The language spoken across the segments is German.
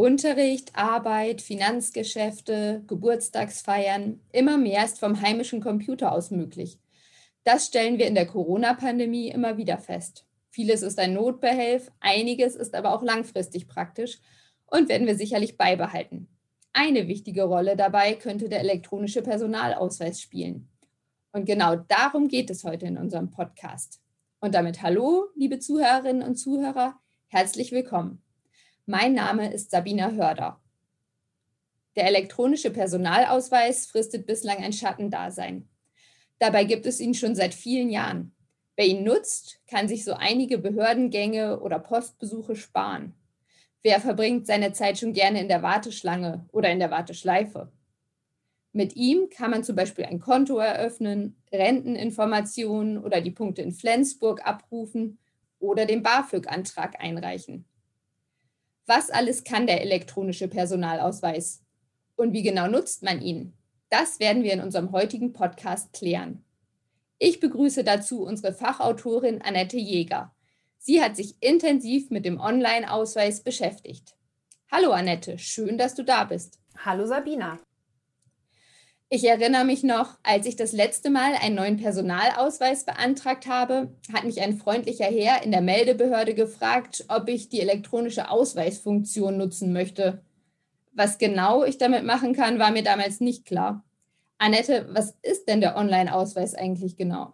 Unterricht, Arbeit, Finanzgeschäfte, Geburtstagsfeiern, immer mehr ist vom heimischen Computer aus möglich. Das stellen wir in der Corona-Pandemie immer wieder fest. Vieles ist ein Notbehelf, einiges ist aber auch langfristig praktisch und werden wir sicherlich beibehalten. Eine wichtige Rolle dabei könnte der elektronische Personalausweis spielen. Und genau darum geht es heute in unserem Podcast. Und damit hallo, liebe Zuhörerinnen und Zuhörer, herzlich willkommen. Mein Name ist Sabina Hörder. Der elektronische Personalausweis fristet bislang ein Schattendasein. Dabei gibt es ihn schon seit vielen Jahren. Wer ihn nutzt, kann sich so einige Behördengänge oder Postbesuche sparen. Wer verbringt seine Zeit schon gerne in der Warteschlange oder in der Warteschleife? Mit ihm kann man zum Beispiel ein Konto eröffnen, Renteninformationen oder die Punkte in Flensburg abrufen oder den BAföG-Antrag einreichen. Was alles kann der elektronische Personalausweis? Und wie genau nutzt man ihn? Das werden wir in unserem heutigen Podcast klären. Ich begrüße dazu unsere Fachautorin Annette Jäger. Sie hat sich intensiv mit dem Online-Ausweis beschäftigt. Hallo Annette, schön, dass du da bist. Hallo Sabina. Ich erinnere mich noch, als ich das letzte Mal einen neuen Personalausweis beantragt habe, hat mich ein freundlicher Herr in der Meldebehörde gefragt, ob ich die elektronische Ausweisfunktion nutzen möchte. Was genau ich damit machen kann, war mir damals nicht klar. Annette, was ist denn der Online-Ausweis eigentlich genau?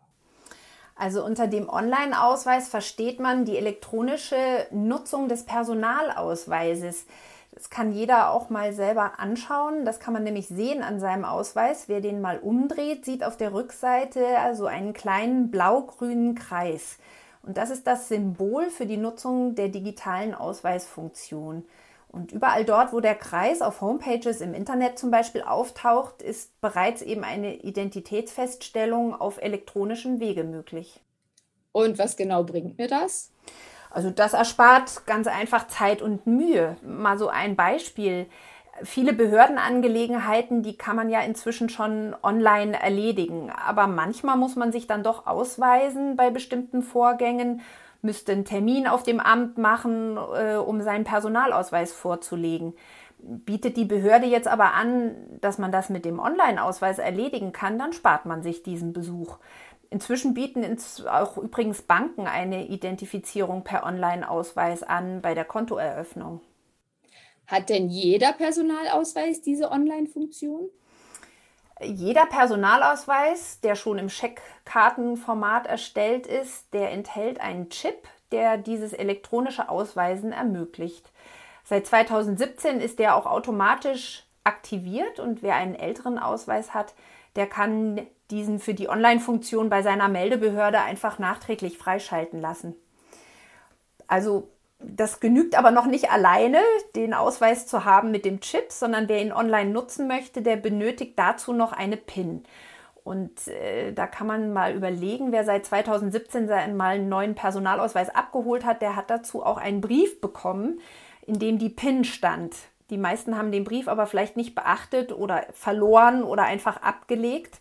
Also unter dem Online-Ausweis versteht man die elektronische Nutzung des Personalausweises. Das kann jeder auch mal selber anschauen. Das kann man nämlich sehen an seinem Ausweis. Wer den mal umdreht, sieht auf der Rückseite also einen kleinen blau-grünen Kreis. Und das ist das Symbol für die Nutzung der digitalen Ausweisfunktion. Und überall dort, wo der Kreis auf Homepages im Internet zum Beispiel auftaucht, ist bereits eben eine Identitätsfeststellung auf elektronischem Wege möglich. Und was genau bringt mir das? Also das erspart ganz einfach Zeit und Mühe. Mal so ein Beispiel. Viele Behördenangelegenheiten, die kann man ja inzwischen schon online erledigen. Aber manchmal muss man sich dann doch ausweisen bei bestimmten Vorgängen, müsste einen Termin auf dem Amt machen, äh, um seinen Personalausweis vorzulegen. Bietet die Behörde jetzt aber an, dass man das mit dem Online-Ausweis erledigen kann, dann spart man sich diesen Besuch. Inzwischen bieten auch übrigens Banken eine Identifizierung per Online-Ausweis an bei der Kontoeröffnung. Hat denn jeder Personalausweis diese Online-Funktion? Jeder Personalausweis, der schon im Scheckkartenformat erstellt ist, der enthält einen Chip, der dieses elektronische Ausweisen ermöglicht. Seit 2017 ist der auch automatisch aktiviert und wer einen älteren Ausweis hat, der kann diesen für die Online-Funktion bei seiner Meldebehörde einfach nachträglich freischalten lassen. Also das genügt aber noch nicht alleine, den Ausweis zu haben mit dem Chip, sondern wer ihn online nutzen möchte, der benötigt dazu noch eine PIN. Und äh, da kann man mal überlegen, wer seit 2017 mal einen neuen Personalausweis abgeholt hat, der hat dazu auch einen Brief bekommen, in dem die PIN stand. Die meisten haben den Brief aber vielleicht nicht beachtet oder verloren oder einfach abgelegt.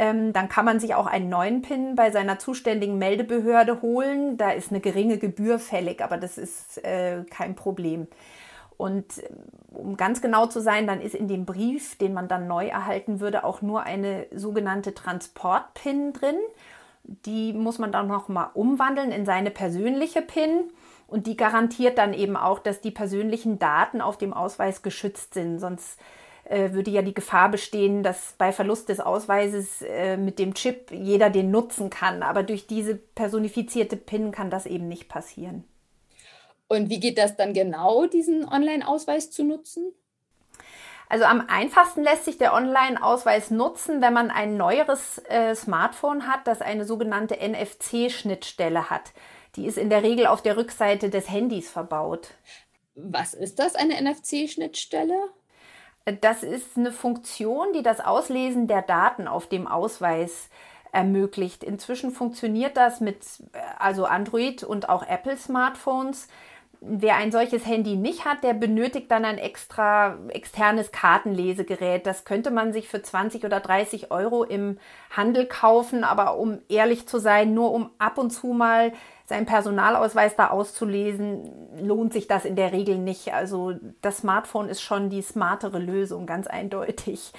Ähm, dann kann man sich auch einen neuen PIN bei seiner zuständigen Meldebehörde holen. Da ist eine geringe Gebühr fällig, aber das ist äh, kein Problem. Und äh, um ganz genau zu sein, dann ist in dem Brief, den man dann neu erhalten würde, auch nur eine sogenannte Transport-PIN drin. Die muss man dann nochmal umwandeln in seine persönliche PIN. Und die garantiert dann eben auch, dass die persönlichen Daten auf dem Ausweis geschützt sind. Sonst würde ja die Gefahr bestehen, dass bei Verlust des Ausweises äh, mit dem Chip jeder den nutzen kann. Aber durch diese personifizierte PIN kann das eben nicht passieren. Und wie geht das dann genau, diesen Online-Ausweis zu nutzen? Also am einfachsten lässt sich der Online-Ausweis nutzen, wenn man ein neueres äh, Smartphone hat, das eine sogenannte NFC-Schnittstelle hat. Die ist in der Regel auf der Rückseite des Handys verbaut. Was ist das, eine NFC-Schnittstelle? Das ist eine Funktion, die das Auslesen der Daten auf dem Ausweis ermöglicht. Inzwischen funktioniert das mit also Android und auch Apple Smartphones. Wer ein solches Handy nicht hat, der benötigt dann ein extra externes Kartenlesegerät. Das könnte man sich für 20 oder 30 Euro im Handel kaufen, aber um ehrlich zu sein, nur um ab und zu mal seinen Personalausweis da auszulesen, lohnt sich das in der Regel nicht. Also das Smartphone ist schon die smartere Lösung, ganz eindeutig.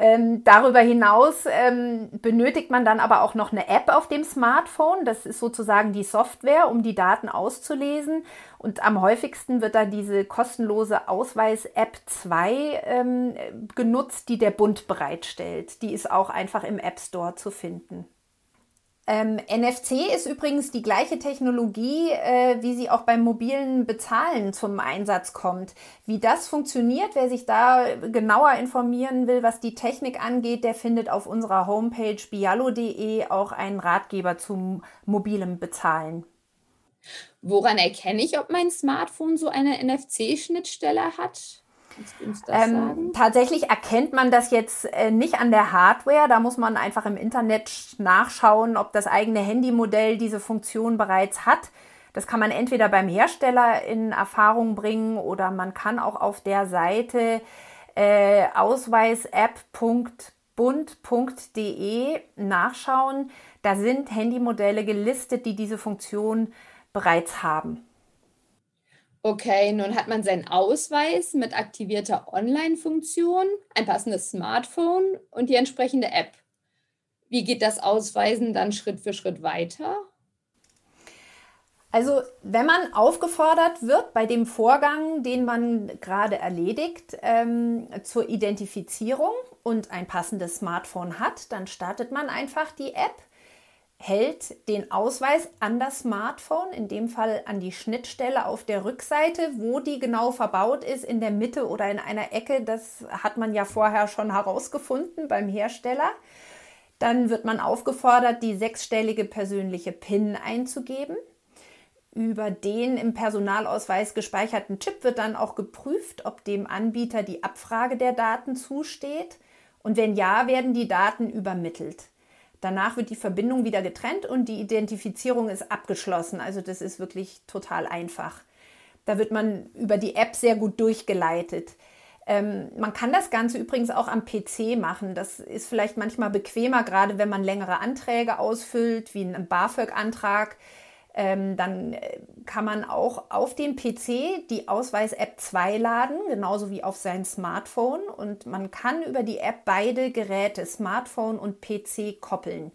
Ähm, darüber hinaus ähm, benötigt man dann aber auch noch eine App auf dem Smartphone. Das ist sozusagen die Software, um die Daten auszulesen. Und am häufigsten wird da diese kostenlose Ausweis-App 2 ähm, genutzt, die der Bund bereitstellt. Die ist auch einfach im App Store zu finden. Ähm, NFC ist übrigens die gleiche Technologie, äh, wie sie auch beim mobilen Bezahlen zum Einsatz kommt. Wie das funktioniert, wer sich da genauer informieren will, was die Technik angeht, der findet auf unserer Homepage biallo.de auch einen Ratgeber zum mobilen Bezahlen. Woran erkenne ich, ob mein Smartphone so eine NFC-Schnittstelle hat? Ähm, tatsächlich erkennt man das jetzt äh, nicht an der Hardware. Da muss man einfach im Internet nachschauen, ob das eigene Handymodell diese Funktion bereits hat. Das kann man entweder beim Hersteller in Erfahrung bringen oder man kann auch auf der Seite äh, ausweisapp.bund.de nachschauen. Da sind Handymodelle gelistet, die diese Funktion bereits haben. Okay, nun hat man seinen Ausweis mit aktivierter Online-Funktion, ein passendes Smartphone und die entsprechende App. Wie geht das Ausweisen dann Schritt für Schritt weiter? Also, wenn man aufgefordert wird bei dem Vorgang, den man gerade erledigt, ähm, zur Identifizierung und ein passendes Smartphone hat, dann startet man einfach die App hält den Ausweis an das Smartphone, in dem Fall an die Schnittstelle auf der Rückseite, wo die genau verbaut ist, in der Mitte oder in einer Ecke. Das hat man ja vorher schon herausgefunden beim Hersteller. Dann wird man aufgefordert, die sechsstellige persönliche PIN einzugeben. Über den im Personalausweis gespeicherten Chip wird dann auch geprüft, ob dem Anbieter die Abfrage der Daten zusteht. Und wenn ja, werden die Daten übermittelt. Danach wird die Verbindung wieder getrennt und die Identifizierung ist abgeschlossen. Also das ist wirklich total einfach. Da wird man über die App sehr gut durchgeleitet. Ähm, man kann das Ganze übrigens auch am PC machen. Das ist vielleicht manchmal bequemer, gerade wenn man längere Anträge ausfüllt, wie einen BAföG-Antrag ähm, dann äh, kann man auch auf dem PC die Ausweis-App 2 laden, genauso wie auf sein Smartphone. Und man kann über die App beide Geräte, Smartphone und PC, koppeln.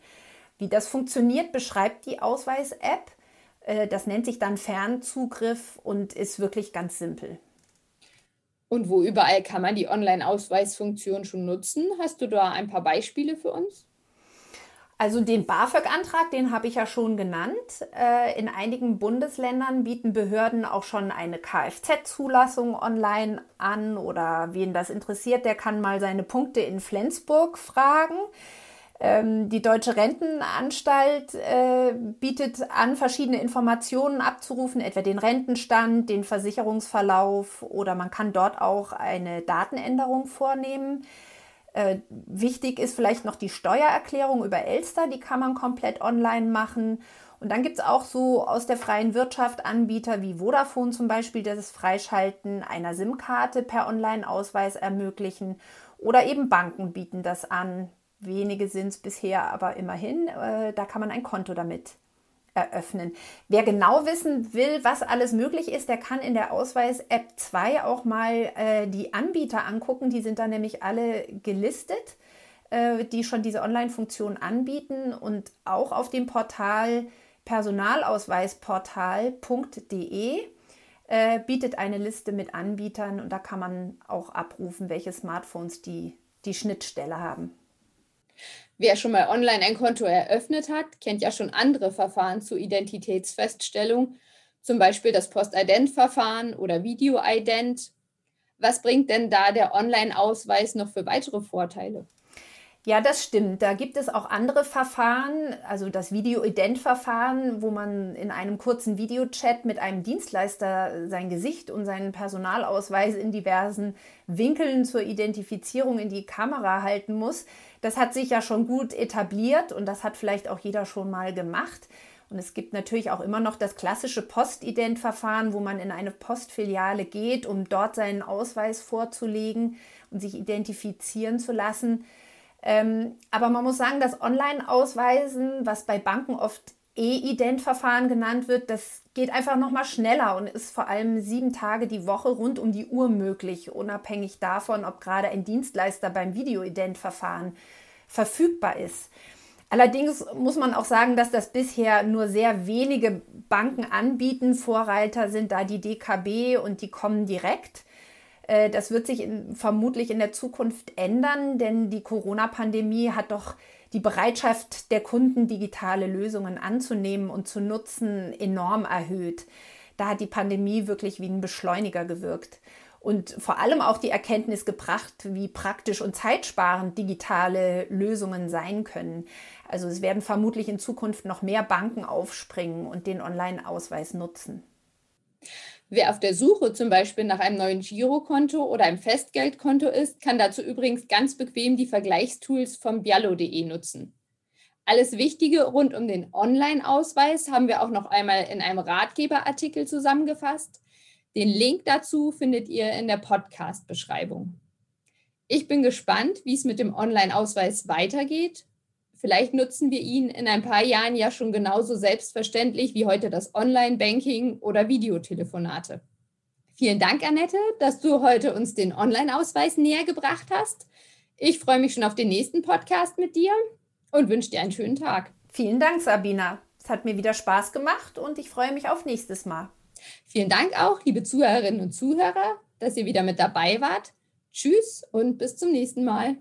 Wie das funktioniert, beschreibt die Ausweis-App. Äh, das nennt sich dann Fernzugriff und ist wirklich ganz simpel. Und wo überall kann man die Online-Ausweisfunktion schon nutzen? Hast du da ein paar Beispiele für uns? Also den BAföG-Antrag, den habe ich ja schon genannt. Äh, in einigen Bundesländern bieten Behörden auch schon eine Kfz-Zulassung online an oder wen das interessiert, der kann mal seine Punkte in Flensburg fragen. Ähm, die Deutsche Rentenanstalt äh, bietet an, verschiedene Informationen abzurufen, etwa den Rentenstand, den Versicherungsverlauf oder man kann dort auch eine Datenänderung vornehmen. Äh, wichtig ist vielleicht noch die Steuererklärung über Elster, die kann man komplett online machen. Und dann gibt es auch so aus der freien Wirtschaft Anbieter wie Vodafone zum Beispiel, die das Freischalten einer SIM-Karte per Online-Ausweis ermöglichen. Oder eben Banken bieten das an. Wenige sind es bisher, aber immerhin, äh, da kann man ein Konto damit eröffnen. Wer genau wissen will, was alles möglich ist, der kann in der Ausweis-App 2 auch mal äh, die Anbieter angucken. Die sind da nämlich alle gelistet, äh, die schon diese Online-Funktion anbieten und auch auf dem Portal personalausweisportal.de äh, bietet eine Liste mit Anbietern und da kann man auch abrufen, welche Smartphones die, die Schnittstelle haben. Wer schon mal online ein Konto eröffnet hat, kennt ja schon andere Verfahren zur Identitätsfeststellung, zum Beispiel das Postident-Verfahren oder Video-Ident. Was bringt denn da der Online-Ausweis noch für weitere Vorteile? Ja, das stimmt. Da gibt es auch andere Verfahren, also das Video-Ident-Verfahren, wo man in einem kurzen Videochat mit einem Dienstleister sein Gesicht und seinen Personalausweis in diversen Winkeln zur Identifizierung in die Kamera halten muss. Das hat sich ja schon gut etabliert und das hat vielleicht auch jeder schon mal gemacht. Und es gibt natürlich auch immer noch das klassische Postident-Verfahren, wo man in eine Postfiliale geht, um dort seinen Ausweis vorzulegen und sich identifizieren zu lassen. Ähm, aber man muss sagen, das Online-Ausweisen, was bei Banken oft E-Ident-Verfahren genannt wird, das geht einfach noch mal schneller und ist vor allem sieben Tage die Woche rund um die Uhr möglich, unabhängig davon, ob gerade ein Dienstleister beim Video-Ident-Verfahren verfügbar ist. Allerdings muss man auch sagen, dass das bisher nur sehr wenige Banken anbieten. Vorreiter sind da die DKB und die kommen direkt. Äh, das wird sich in, vermutlich in der Zukunft ändern, denn die Corona-Pandemie hat doch die Bereitschaft der Kunden, digitale Lösungen anzunehmen und zu nutzen, enorm erhöht. Da hat die Pandemie wirklich wie ein Beschleuniger gewirkt und vor allem auch die Erkenntnis gebracht, wie praktisch und zeitsparend digitale Lösungen sein können. Also es werden vermutlich in Zukunft noch mehr Banken aufspringen und den Online-Ausweis nutzen. Wer auf der Suche zum Beispiel nach einem neuen Girokonto oder einem Festgeldkonto ist, kann dazu übrigens ganz bequem die Vergleichstools vom biallo.de nutzen. Alles Wichtige rund um den Online-Ausweis haben wir auch noch einmal in einem Ratgeberartikel zusammengefasst. Den Link dazu findet ihr in der Podcast-Beschreibung. Ich bin gespannt, wie es mit dem Online-Ausweis weitergeht Vielleicht nutzen wir ihn in ein paar Jahren ja schon genauso selbstverständlich wie heute das Online-Banking oder Videotelefonate. Vielen Dank, Annette, dass du heute uns den Online-Ausweis näher gebracht hast. Ich freue mich schon auf den nächsten Podcast mit dir und wünsche dir einen schönen Tag. Vielen Dank, Sabina. Es hat mir wieder Spaß gemacht und ich freue mich auf nächstes Mal. Vielen Dank auch, liebe Zuhörerinnen und Zuhörer, dass ihr wieder mit dabei wart. Tschüss und bis zum nächsten Mal.